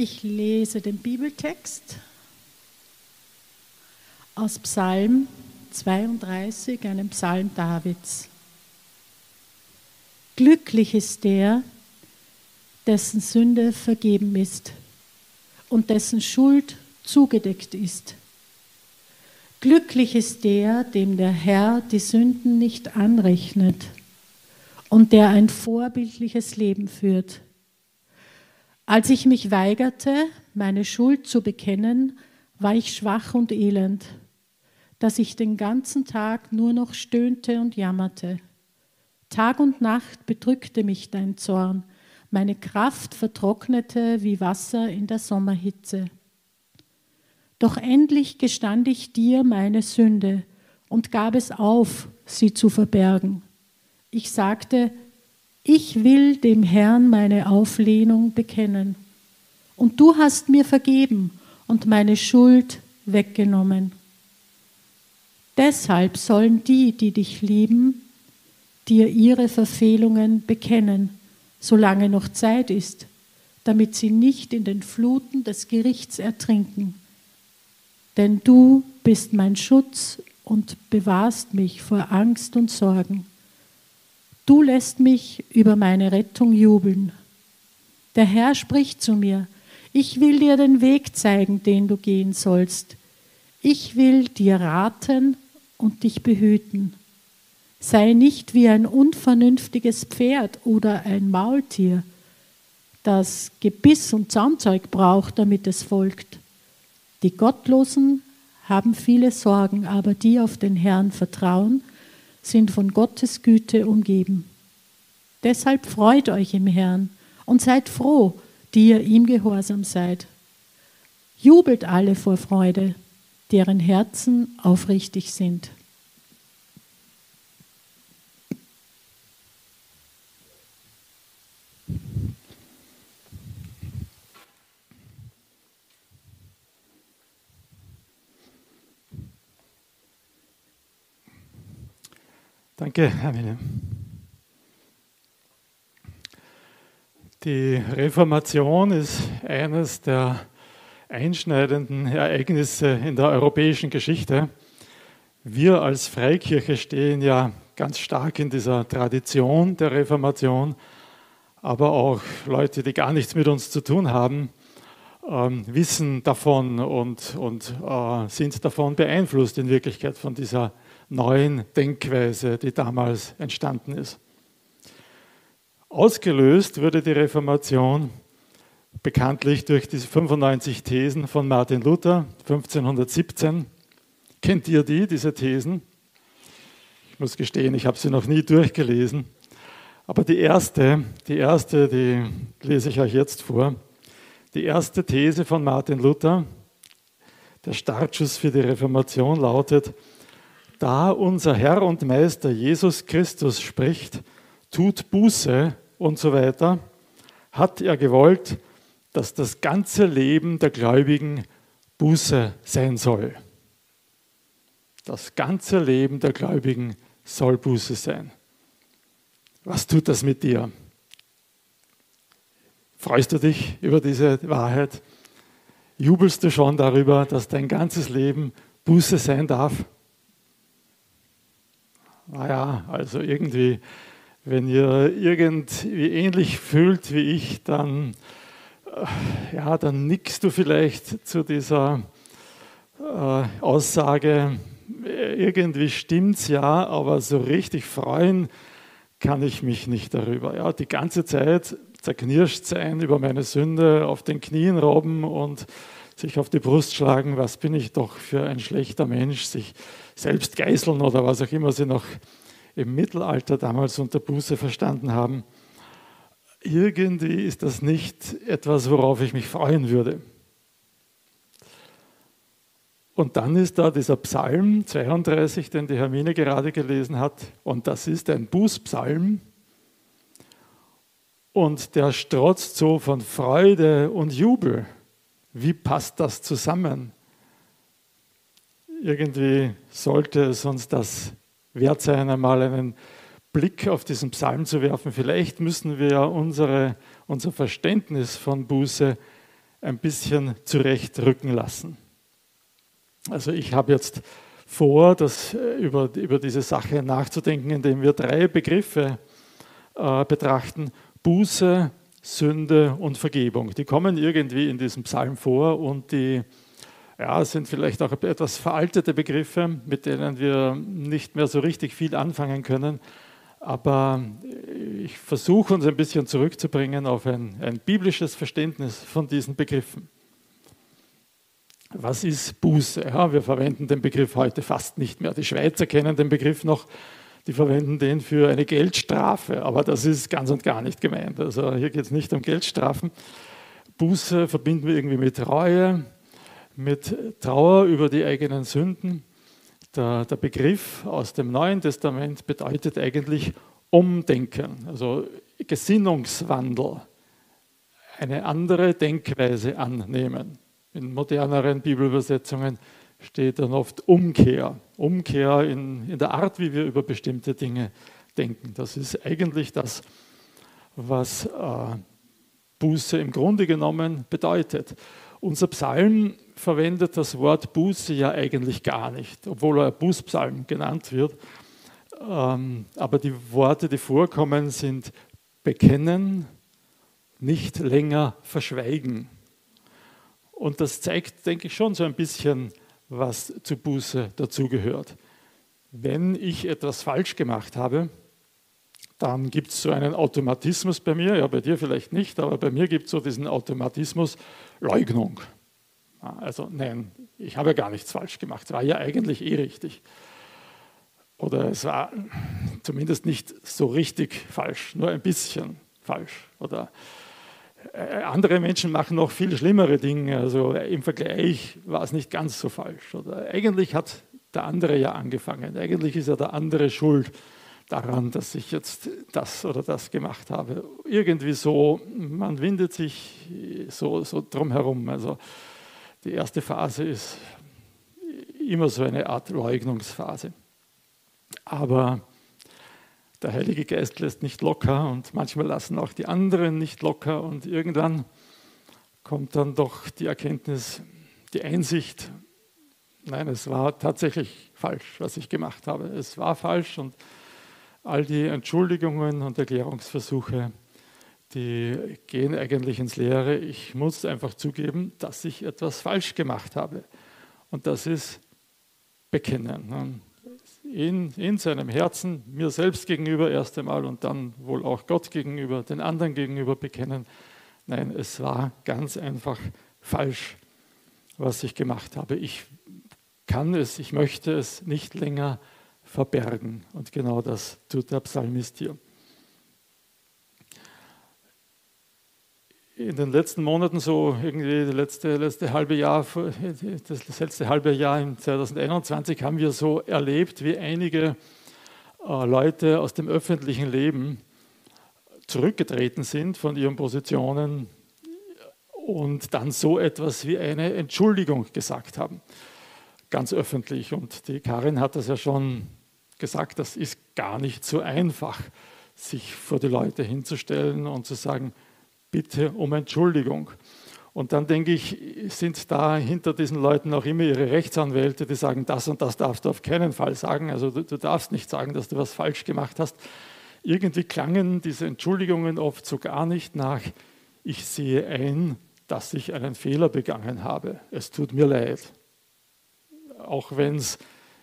Ich lese den Bibeltext aus Psalm 32, einem Psalm Davids. Glücklich ist der, dessen Sünde vergeben ist und dessen Schuld zugedeckt ist. Glücklich ist der, dem der Herr die Sünden nicht anrechnet und der ein vorbildliches Leben führt. Als ich mich weigerte, meine Schuld zu bekennen, war ich schwach und elend, dass ich den ganzen Tag nur noch stöhnte und jammerte. Tag und Nacht bedrückte mich dein Zorn, meine Kraft vertrocknete wie Wasser in der Sommerhitze. Doch endlich gestand ich dir meine Sünde und gab es auf, sie zu verbergen. Ich sagte, ich will dem Herrn meine Auflehnung bekennen. Und du hast mir vergeben und meine Schuld weggenommen. Deshalb sollen die, die dich lieben, dir ihre Verfehlungen bekennen, solange noch Zeit ist, damit sie nicht in den Fluten des Gerichts ertrinken. Denn du bist mein Schutz und bewahrst mich vor Angst und Sorgen. Du lässt mich über meine Rettung jubeln. Der Herr spricht zu mir, ich will dir den Weg zeigen, den du gehen sollst. Ich will dir raten und dich behüten. Sei nicht wie ein unvernünftiges Pferd oder ein Maultier, das Gebiss und Zaumzeug braucht, damit es folgt. Die Gottlosen haben viele Sorgen, aber die auf den Herrn vertrauen, sind von Gottes Güte umgeben. Deshalb freut euch im Herrn und seid froh, die ihr ihm gehorsam seid. Jubelt alle vor Freude, deren Herzen aufrichtig sind. Danke, Hermine. Die Reformation ist eines der einschneidenden Ereignisse in der europäischen Geschichte. Wir als Freikirche stehen ja ganz stark in dieser Tradition der Reformation, aber auch Leute, die gar nichts mit uns zu tun haben, ähm, wissen davon und, und äh, sind davon beeinflusst in Wirklichkeit von dieser Reformation neuen Denkweise, die damals entstanden ist. Ausgelöst wurde die Reformation bekanntlich durch diese 95 Thesen von Martin Luther 1517. Kennt ihr die, diese Thesen? Ich muss gestehen, ich habe sie noch nie durchgelesen. Aber die erste, die erste, die lese ich euch jetzt vor. Die erste These von Martin Luther, der Startschuss für die Reformation lautet, da unser Herr und Meister Jesus Christus spricht, tut Buße und so weiter, hat er gewollt, dass das ganze Leben der Gläubigen Buße sein soll. Das ganze Leben der Gläubigen soll Buße sein. Was tut das mit dir? Freust du dich über diese Wahrheit? Jubelst du schon darüber, dass dein ganzes Leben Buße sein darf? Naja, also irgendwie, wenn ihr irgendwie ähnlich fühlt wie ich, dann, äh, ja, dann nickst du vielleicht zu dieser äh, Aussage, irgendwie stimmt's ja, aber so richtig freuen kann ich mich nicht darüber. Ja, die ganze Zeit zerknirscht sein über meine Sünde, auf den Knien robben und sich auf die Brust schlagen, was bin ich doch für ein schlechter Mensch, sich selbst geißeln oder was auch immer sie noch im Mittelalter damals unter Buße verstanden haben. Irgendwie ist das nicht etwas, worauf ich mich freuen würde. Und dann ist da dieser Psalm 32, den die Hermine gerade gelesen hat. Und das ist ein Bußpsalm. Und der strotzt so von Freude und Jubel. Wie passt das zusammen? Irgendwie sollte es uns das wert sein, einmal einen Blick auf diesen Psalm zu werfen. Vielleicht müssen wir unsere, unser Verständnis von Buße ein bisschen zurechtrücken lassen. Also ich habe jetzt vor, das, äh, über, über diese Sache nachzudenken, indem wir drei Begriffe äh, betrachten. Buße, Sünde und Vergebung. Die kommen irgendwie in diesem Psalm vor und die ja, sind vielleicht auch etwas veraltete Begriffe, mit denen wir nicht mehr so richtig viel anfangen können. Aber ich versuche uns ein bisschen zurückzubringen auf ein, ein biblisches Verständnis von diesen Begriffen. Was ist Buße? Ja, wir verwenden den Begriff heute fast nicht mehr. Die Schweizer kennen den Begriff noch, die verwenden den für eine Geldstrafe, aber das ist ganz und gar nicht gemeint. Also hier geht es nicht um Geldstrafen. Buße verbinden wir irgendwie mit Reue, mit Trauer über die eigenen Sünden. Der, der Begriff aus dem Neuen Testament bedeutet eigentlich Umdenken, also Gesinnungswandel, eine andere Denkweise annehmen. In moderneren Bibelübersetzungen steht dann oft Umkehr. Umkehr in, in der Art, wie wir über bestimmte Dinge denken. Das ist eigentlich das, was äh, Buße im Grunde genommen bedeutet. Unser Psalm verwendet das Wort Buße ja eigentlich gar nicht, obwohl er Bußpsalm genannt wird. Ähm, aber die Worte, die vorkommen, sind bekennen, nicht länger verschweigen. Und das zeigt, denke ich, schon so ein bisschen, was zu Buße dazugehört. Wenn ich etwas falsch gemacht habe, dann gibt es so einen Automatismus bei mir, ja bei dir vielleicht nicht, aber bei mir gibt es so diesen Automatismus Leugnung. Also nein, ich habe ja gar nichts falsch gemacht, es war ja eigentlich eh richtig. Oder es war zumindest nicht so richtig falsch, nur ein bisschen falsch. Oder andere Menschen machen noch viel schlimmere Dinge. Also im Vergleich war es nicht ganz so falsch. Oder eigentlich hat der andere ja angefangen. Eigentlich ist ja der andere schuld daran, dass ich jetzt das oder das gemacht habe. Irgendwie so, man windet sich so, so drum herum. Also die erste Phase ist immer so eine Art Leugnungsphase. Aber der Heilige Geist lässt nicht locker und manchmal lassen auch die anderen nicht locker und irgendwann kommt dann doch die Erkenntnis, die Einsicht, nein, es war tatsächlich falsch, was ich gemacht habe. Es war falsch und all die Entschuldigungen und Erklärungsversuche, die gehen eigentlich ins Leere. Ich muss einfach zugeben, dass ich etwas falsch gemacht habe. Und das ist bekennen in, in seinem Herzen, mir selbst gegenüber erst einmal und dann wohl auch Gott gegenüber, den anderen gegenüber bekennen. Nein, es war ganz einfach falsch, was ich gemacht habe. Ich kann es, ich möchte es nicht länger verbergen. Und genau das tut der Psalmist hier. In den letzten Monaten, so irgendwie das letzte, letzte halbe Jahr, das letzte halbe Jahr im 2021, haben wir so erlebt, wie einige äh, Leute aus dem öffentlichen Leben zurückgetreten sind von ihren Positionen und dann so etwas wie eine Entschuldigung gesagt haben, ganz öffentlich. Und die Karin hat das ja schon gesagt, das ist gar nicht so einfach, sich vor die Leute hinzustellen und zu sagen, bitte um Entschuldigung. Und dann denke ich, sind da hinter diesen Leuten auch immer ihre Rechtsanwälte, die sagen, das und das darfst du auf keinen Fall sagen. Also du, du darfst nicht sagen, dass du was falsch gemacht hast. Irgendwie klangen diese Entschuldigungen oft so gar nicht nach, ich sehe ein, dass ich einen Fehler begangen habe. Es tut mir leid. Auch wenn es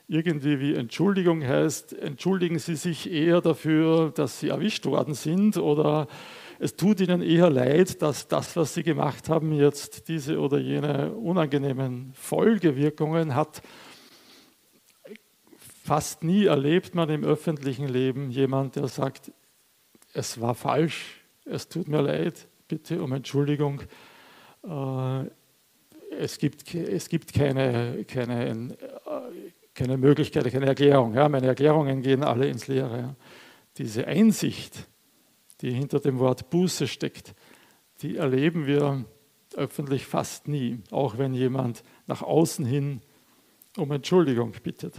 irgendwie wie Entschuldigung heißt, entschuldigen Sie sich eher dafür, dass Sie erwischt worden sind oder es tut ihnen eher leid, dass das, was sie gemacht haben, jetzt diese oder jene unangenehmen Folgewirkungen hat. Fast nie erlebt man im öffentlichen Leben jemand, der sagt, es war falsch, es tut mir leid, bitte um Entschuldigung. Äh, es gibt, es gibt keine, keine, keine Möglichkeit, keine Erklärung. Ja, meine Erklärungen gehen alle ins Leere. Diese Einsicht, die hinter dem Wort Buße steckt, die erleben wir öffentlich fast nie, auch wenn jemand nach außen hin um Entschuldigung bittet.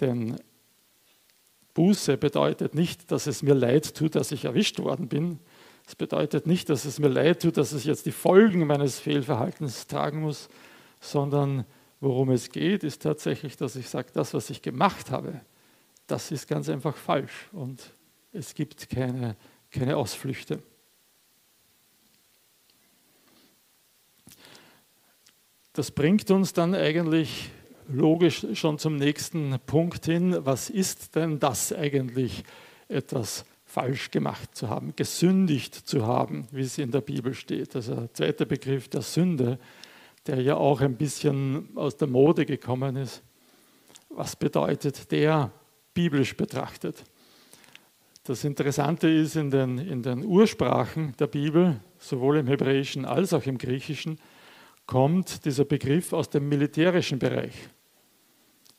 Denn Buße bedeutet nicht, dass es mir leid tut, dass ich erwischt worden bin, Das bedeutet nicht, dass es mir leid tut, dass ich jetzt die Folgen meines Fehlverhaltens tragen muss, sondern worum es geht, ist tatsächlich, dass ich sage, das, was ich gemacht habe, das ist ganz einfach falsch und es gibt keine, keine Ausflüchte. Das bringt uns dann eigentlich logisch schon zum nächsten Punkt hin. Was ist denn das eigentlich, etwas falsch gemacht zu haben, gesündigt zu haben, wie es in der Bibel steht? Also der zweite Begriff der Sünde, der ja auch ein bisschen aus der Mode gekommen ist. Was bedeutet der biblisch betrachtet? Das Interessante ist, in den, in den Ursprachen der Bibel, sowohl im Hebräischen als auch im Griechischen, kommt dieser Begriff aus dem militärischen Bereich.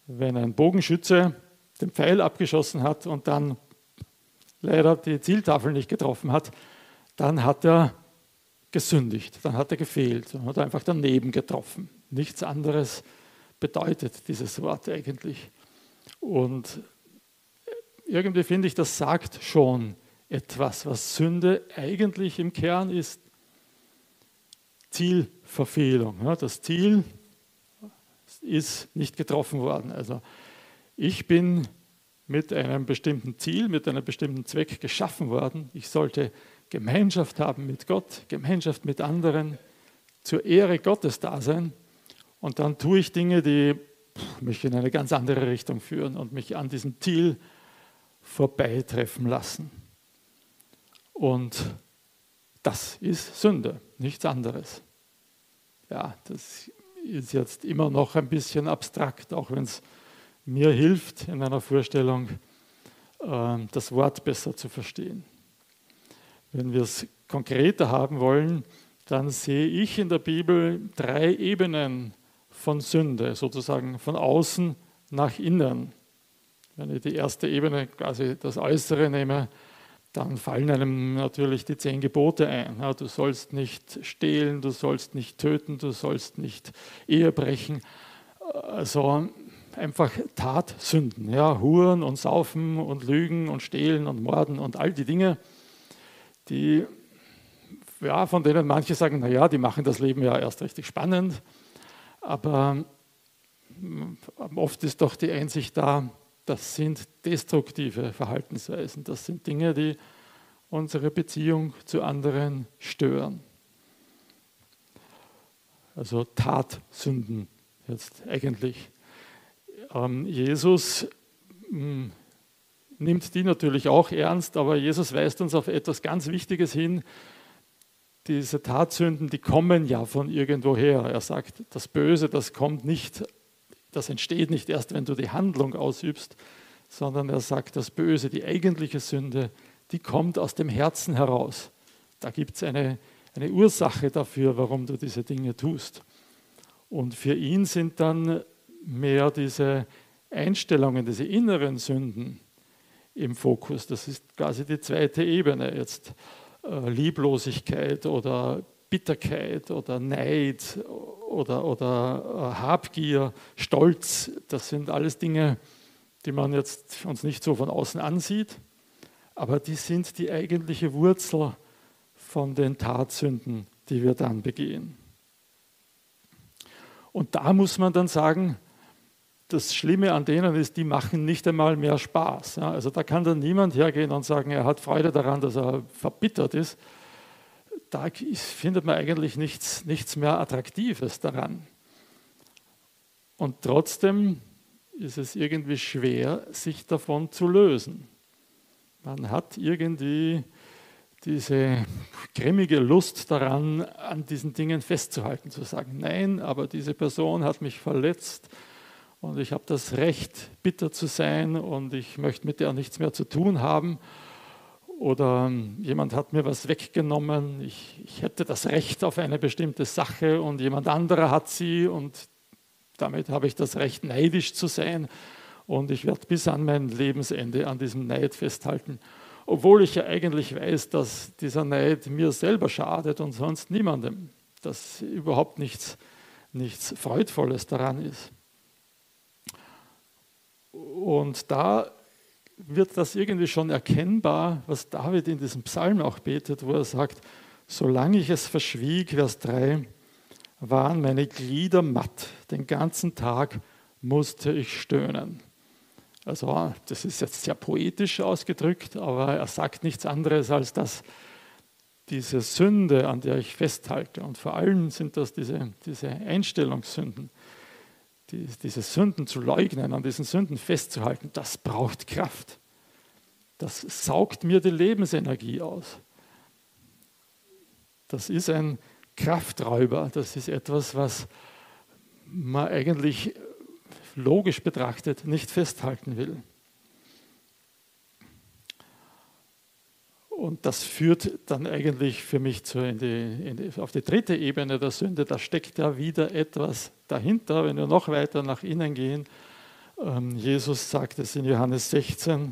Wenn ein Bogenschütze den Pfeil abgeschossen hat und dann leider die Zieltafel nicht getroffen hat, dann hat er gesündigt, dann hat er gefehlt, dann hat er einfach daneben getroffen. Nichts anderes bedeutet dieses Wort eigentlich. Und irgendwie finde ich, das sagt schon etwas, was Sünde eigentlich im Kern ist. Zielverfehlung. Das Ziel ist nicht getroffen worden. Also ich bin mit einem bestimmten Ziel, mit einem bestimmten Zweck geschaffen worden. Ich sollte Gemeinschaft haben mit Gott, Gemeinschaft mit anderen, zur Ehre Gottes da sein. Und dann tue ich Dinge, die mich in eine ganz andere Richtung führen und mich an diesem Ziel vorbeitreffen lassen. Und das ist Sünde, nichts anderes. Ja, das ist jetzt immer noch ein bisschen abstrakt, auch wenn es mir hilft, in einer Vorstellung äh, das Wort besser zu verstehen. Wenn wir es konkreter haben wollen, dann sehe ich in der Bibel drei Ebenen von Sünde, sozusagen von außen nach innen. Wenn ich die erste Ebene, quasi das Äußere nehme, dann fallen einem natürlich die zehn Gebote ein. du sollst nicht stehlen, du sollst nicht töten, du sollst nicht Ehe brechen. Also einfach Tatsünden, ja, Huren und Saufen und Lügen und Stehlen und Morden und all die Dinge, die, ja, von denen manche sagen, naja, die machen das Leben ja erst richtig spannend, aber oft ist doch die Einsicht da, das sind destruktive Verhaltensweisen. Das sind Dinge, die unsere Beziehung zu anderen stören. Also Tatsünden jetzt eigentlich. Ähm, Jesus hm, nimmt die natürlich auch ernst, aber Jesus weist uns auf etwas ganz Wichtiges hin. Diese Tatsünden, die kommen ja von irgendwoher. Er sagt, das Böse, das kommt nicht das entsteht nicht erst, wenn du die Handlung ausübst, sondern er sagt, das Böse, die eigentliche Sünde, die kommt aus dem Herzen heraus. Da gibt es eine, eine Ursache dafür, warum du diese Dinge tust. Und für ihn sind dann mehr diese Einstellungen, diese inneren Sünden im Fokus. Das ist quasi die zweite Ebene jetzt. Äh, Lieblosigkeit oder Bitterkeit oder Neid oder, oder äh, Habgier, Stolz, das sind alles Dinge, die man jetzt uns nicht so von außen ansieht, aber die sind die eigentliche Wurzel von den Tatsünden, die wir dann begehen. Und da muss man dann sagen, das Schlimme an denen ist, die machen nicht einmal mehr Spaß. Also da kann dann niemand hergehen und sagen, er hat Freude daran, dass er verbittert ist, da findet man eigentlich nichts, nichts mehr Attraktives daran. Und trotzdem ist es irgendwie schwer, sich davon zu lösen. Man hat irgendwie diese grimmige Lust daran, an diesen Dingen festzuhalten, zu sagen, nein, aber diese Person hat mich verletzt und ich habe das Recht, bitter zu sein und ich möchte mit der nichts mehr zu tun haben. Oder jemand hat mir was weggenommen, ich, ich hätte das Recht auf eine bestimmte Sache und jemand anderer hat sie und damit habe ich das Recht, neidisch zu sein. Und ich werde bis an mein Lebensende an diesem Neid festhalten, obwohl ich ja eigentlich weiß, dass dieser Neid mir selber schadet und sonst niemandem, dass überhaupt nichts, nichts Freudvolles daran ist. Und da wird das irgendwie schon erkennbar, was David in diesem Psalm auch betet, wo er sagt, solange ich es verschwieg, Vers 3, waren meine Glieder matt, den ganzen Tag musste ich stöhnen. Also das ist jetzt sehr poetisch ausgedrückt, aber er sagt nichts anderes, als dass diese Sünde, an der ich festhalte, und vor allem sind das diese, diese Einstellungssünden, die, diese Sünden zu leugnen, an diesen Sünden festzuhalten, das braucht Kraft. Das saugt mir die Lebensenergie aus. Das ist ein Krafträuber, das ist etwas, was man eigentlich logisch betrachtet nicht festhalten will. Und das führt dann eigentlich für mich zu in die, in die, auf die dritte Ebene der Sünde. Da steckt ja wieder etwas dahinter, wenn wir noch weiter nach innen gehen. Ähm, Jesus sagt es in Johannes 16,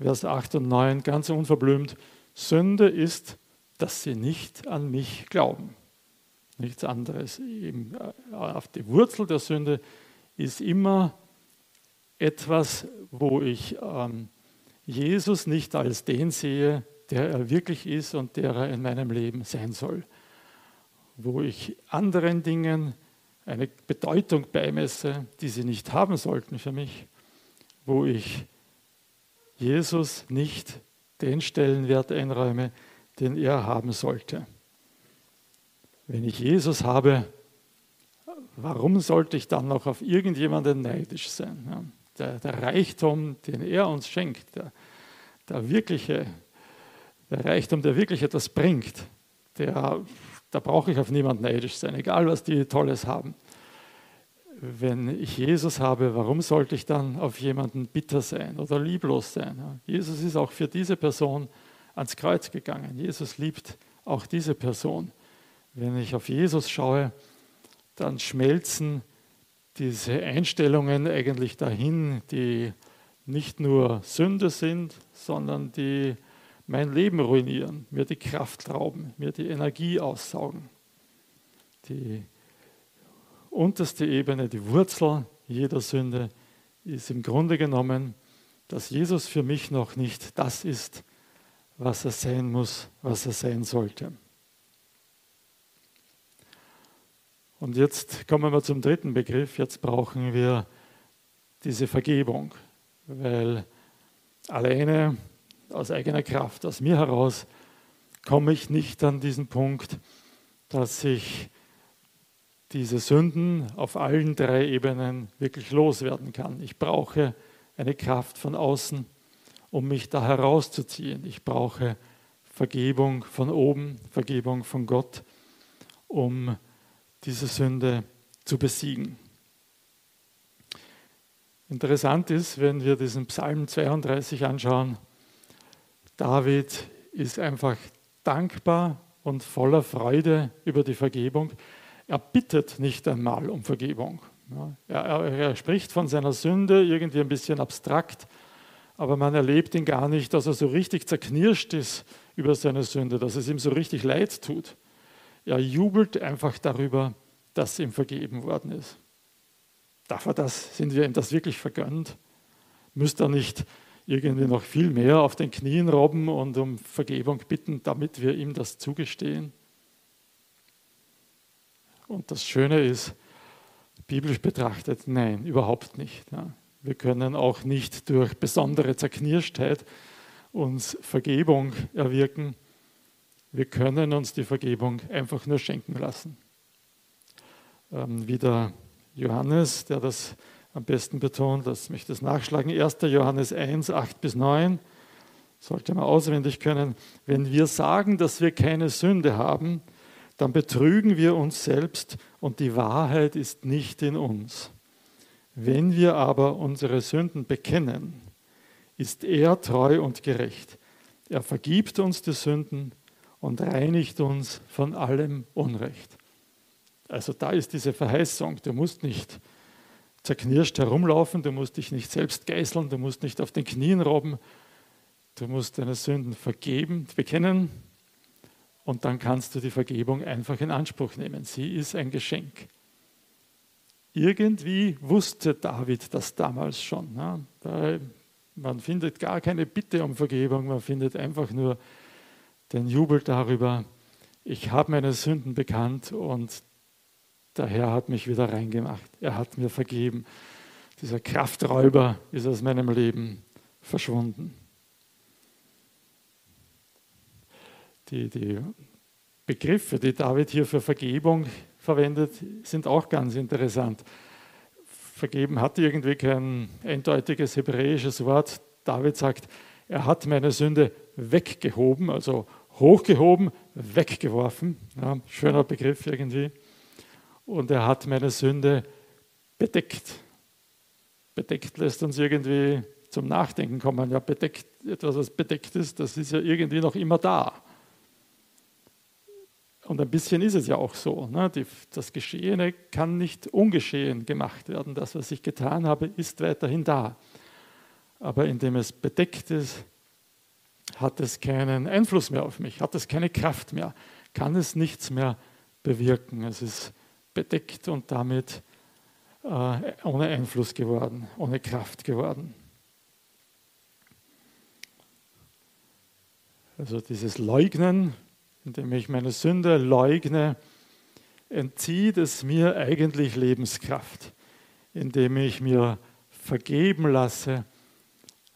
Vers 8 und 9 ganz unverblümt, Sünde ist, dass sie nicht an mich glauben. Nichts anderes. Eben äh, auf die Wurzel der Sünde ist immer etwas, wo ich ähm, Jesus nicht als den sehe, der er wirklich ist und der er in meinem Leben sein soll. Wo ich anderen Dingen eine Bedeutung beimesse, die sie nicht haben sollten für mich. Wo ich Jesus nicht den Stellenwert einräume, den er haben sollte. Wenn ich Jesus habe, warum sollte ich dann noch auf irgendjemanden neidisch sein? Der, der Reichtum, den er uns schenkt, der, der wirkliche der Reichtum, der wirklich etwas bringt, der, da brauche ich auf niemanden neidisch sein, egal was die Tolles haben. Wenn ich Jesus habe, warum sollte ich dann auf jemanden bitter sein oder lieblos sein? Jesus ist auch für diese Person ans Kreuz gegangen. Jesus liebt auch diese Person. Wenn ich auf Jesus schaue, dann schmelzen diese Einstellungen eigentlich dahin, die nicht nur Sünde sind, sondern die mein Leben ruinieren, mir die Kraft rauben, mir die Energie aussaugen. Die unterste Ebene, die Wurzel jeder Sünde ist im Grunde genommen, dass Jesus für mich noch nicht das ist, was er sein muss, was er sein sollte. Und jetzt kommen wir zum dritten Begriff. Jetzt brauchen wir diese Vergebung, weil alleine aus eigener Kraft, aus mir heraus, komme ich nicht an diesen Punkt, dass ich diese Sünden auf allen drei Ebenen wirklich loswerden kann. Ich brauche eine Kraft von außen, um mich da herauszuziehen. Ich brauche Vergebung von oben, Vergebung von Gott, um diese Sünde zu besiegen. Interessant ist, wenn wir diesen Psalm 32 anschauen, David ist einfach dankbar und voller Freude über die Vergebung. Er bittet nicht einmal um Vergebung. Er, er, er, spricht von seiner Sünde irgendwie ein bisschen abstrakt, aber man erlebt ihn gar nicht, dass er so richtig zerknirscht ist über seine Sünde, dass es ihm so richtig leid tut. Er jubelt einfach darüber, dass ihm vergeben worden ist. Darf er das? Sind wir ihm das wirklich vergönnt? Müsste er nicht irgendwie noch viel mehr auf den Knien robben und um Vergebung bitten, damit wir ihm das zugestehen. Und das Schöne ist, biblisch betrachtet, nein, überhaupt nicht. Wir können auch nicht durch besondere Zerknirschtheit uns Vergebung erwirken. Wir können uns die Vergebung einfach nur schenken lassen. Ähm, wie der Johannes, der das am besten betont, lass mich das nachschlagen, 1. Johannes 1, 8 bis 9, sollte man auswendig können. Wenn wir sagen, dass wir keine Sünde haben, dann betrügen wir uns selbst und die Wahrheit ist nicht in uns. Wenn wir aber unsere Sünden bekennen, ist er treu und gerecht. Er vergibt uns die Sünden und reinigt uns von allem Unrecht. Also da ist diese Verheißung, du musst nicht zerknirscht herumlaufen, du musst dich nicht selbst geißeln, du musst nicht auf den Knien robben, du musst deine Sünden vergeben, bekennen und dann kannst du die Vergebung einfach in Anspruch nehmen. Sie ist ein Geschenk. Irgendwie wusste David das damals schon. Ne? Da Man findet gar keine Bitte um Vergebung, man findet einfach nur den Jubel darüber, ich habe meine Sünden bekannt und der Herr hat mich wieder reingemacht. Er hat mir vergeben. Dieser Krafträuber ist aus meinem Leben verschwunden. Die, die Begriffe, die David hier für Vergebung verwendet, sind auch ganz interessant. Vergeben hat irgendwie kein eindeutiges hebräisches Wort. David sagt, er hat meine Sünde weggehoben, also hochgehoben, weggeworfen. Ja, schöner Begriff irgendwie. Und er hat meine Sünde bedeckt. Bedeckt lässt uns irgendwie zum Nachdenken kommen. Ja, bedeckt, etwas, was bedeckt ist, das ist ja irgendwie noch immer da. Und ein bisschen ist es ja auch so. Ne? Die, das Geschehene kann nicht ungeschehen gemacht werden. Das, was ich getan habe, ist weiterhin da. Aber indem es bedeckt ist, hat es keinen Einfluss mehr auf mich, hat es keine Kraft mehr, kann es nichts mehr bewirken. Es ist bedeckt und damit äh, ohne Einfluss geworden, ohne Kraft geworden. Also dieses Leugnen, indem ich meine Sünde leugne, entzieht es mir eigentlich Lebenskraft. Indem ich mir vergeben lasse,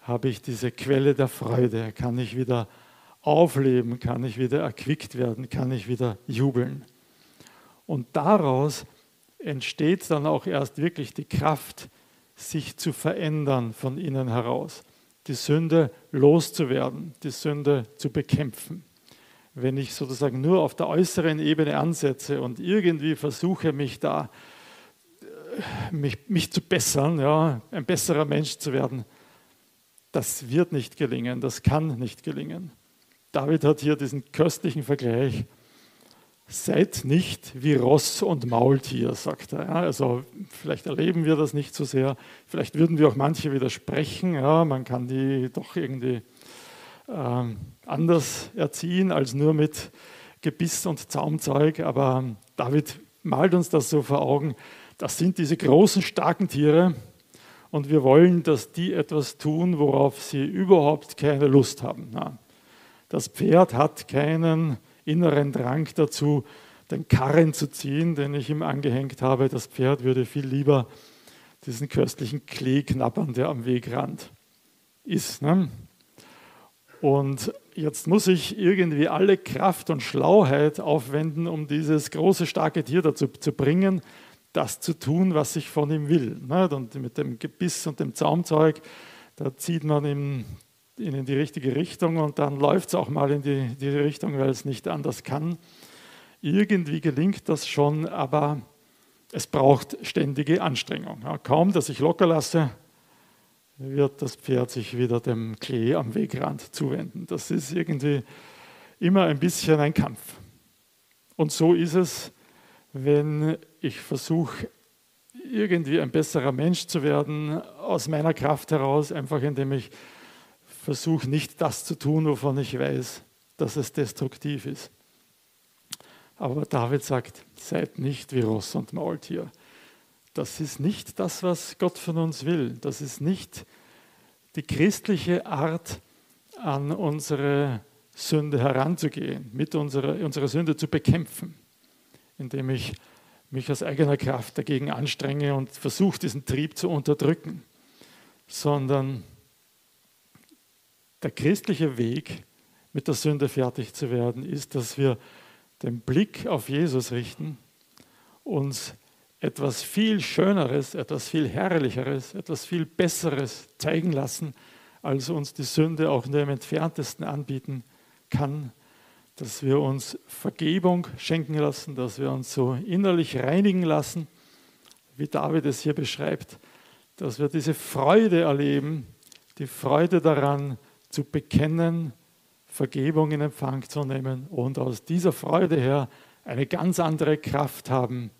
habe ich diese Quelle der Freude, kann ich wieder aufleben, kann ich wieder erquickt werden, kann ich wieder jubeln. Und daraus entsteht dann auch erst wirklich die Kraft, sich zu verändern von innen heraus, die Sünde loszuwerden, die Sünde zu bekämpfen wenn ich sozusagen nur auf der äußeren Ebene ansetze und irgendwie versuche, mich da mich, mich zu bessern, ja, ein besserer Mensch zu werden, das wird nicht gelingen, das kann nicht gelingen. David hat hier diesen köstlichen Vergleich. Seid nicht wie Ross und Maultier, sagt er. Ja, also vielleicht erleben wir das nicht so sehr. Vielleicht würden wir auch manche widersprechen. Ja, man kann die doch irgendwie ähm, anders erziehen als nur mit Gebiss und Zaumzeug. Aber David malt uns das so vor Augen. Das sind diese großen, starken Tiere. Und wir wollen, dass die etwas tun, worauf sie überhaupt keine Lust haben. Das Pferd hat keinen inneren Drang dazu, den Karren zu ziehen, den ich ihm angehängt habe. Das Pferd würde viel lieber diesen köstlichen Klee knabbern, der am Wegrand ist. Ne? Und jetzt muss ich irgendwie alle Kraft und Schlauheit aufwenden, um dieses große, starke Tier dazu zu bringen, das zu tun, was ich von ihm will. Und mit dem Gebiss und dem Zaumzeug, da zieht man ihn in die richtige Richtung und dann läuft es auch mal in die, die Richtung, weil es nicht anders kann. Irgendwie gelingt das schon, aber es braucht ständige Anstrengung. Kaum, dass ich locker lasse, wird das Pferd sich wieder dem Klee am Wegrand zuwenden. Das ist irgendwie immer ein bisschen ein Kampf. Und so ist es, wenn ich versuche, irgendwie ein besserer Mensch zu werden, aus meiner Kraft heraus, einfach indem ich versuche, nicht das zu tun, wovon ich weiß, dass es destruktiv ist. Aber David sagt, seid nicht wie Ross und Maultier das ist nicht das, was Gott von uns will. Das ist nicht die christliche Art, an unsere Sünde heranzugehen, mit unserer, unsere Sünde zu bekämpfen, indem ich mich aus eigener Kraft dagegen anstrenge und versuche, diesen Trieb zu unterdrücken, sondern der christliche Weg, mit der Sünde fertig zu werden, ist, dass wir den Blick auf Jesus richten, uns etwas viel Schöneres, etwas viel Herrlicheres, etwas viel Besseres zeigen lassen, als uns die Sünde auch nur im entferntesten anbieten kann, dass wir uns Vergebung schenken lassen, dass wir uns so innerlich reinigen lassen, wie David es hier beschreibt, dass wir diese Freude erleben, die Freude daran zu bekennen, Vergebung in Empfang zu nehmen und aus dieser Freude her eine ganz andere Kraft haben,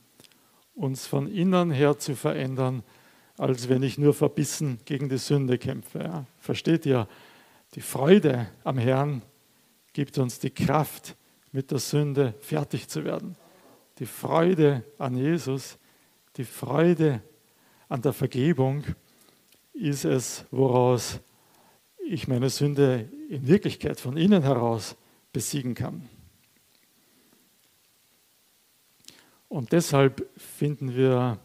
uns von innen her zu verändern, als wenn ich nur verbissen gegen die Sünde kämpfe. Ja. Versteht ihr? Die Freude am Herrn gibt uns die Kraft, mit der Sünde fertig zu werden. Die Freude an Jesus, die Freude an der Vergebung ist es, woraus ich meine Sünde in Wirklichkeit von innen heraus besiegen kann. Und deshalb finden wir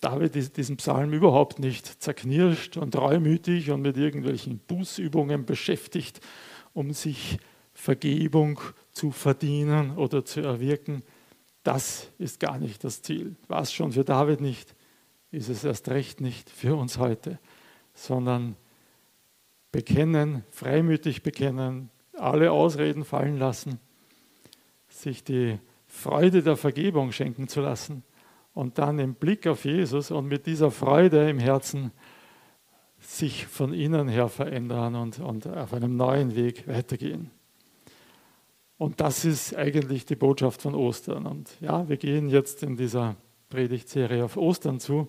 David diesen Psalm überhaupt nicht zerknirscht und reumütig und mit irgendwelchen Bußübungen beschäftigt, um sich Vergebung zu verdienen oder zu erwirken. Das ist gar nicht das Ziel. War es schon für David nicht, ist es erst recht nicht für uns heute, sondern bekennen, freimütig bekennen, alle Ausreden fallen lassen, sich die Freude der Vergebung schenken zu lassen und dann im Blick auf Jesus und mit dieser Freude im Herzen sich von innen her verändern und, und auf einem neuen Weg weitergehen. Und das ist eigentlich die Botschaft von Ostern. Und ja, wir gehen jetzt in dieser Predigtserie auf Ostern zu.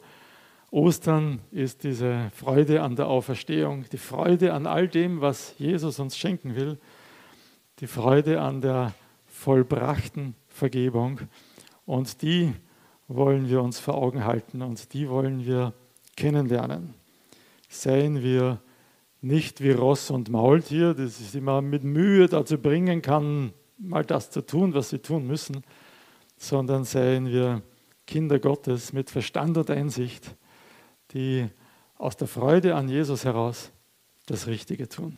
Ostern ist diese Freude an der Auferstehung, die Freude an all dem, was Jesus uns schenken will, die Freude an der vollbrachten Vergebung. Und die wollen wir uns vor Augen halten und die wollen wir kennenlernen. Seien wir nicht wie Ross und Maultier, das sich immer mit Mühe dazu bringen kann, mal das zu tun, was sie tun müssen, sondern seien wir Kinder Gottes mit Verstand und Einsicht, die aus der Freude an Jesus heraus das Richtige tun.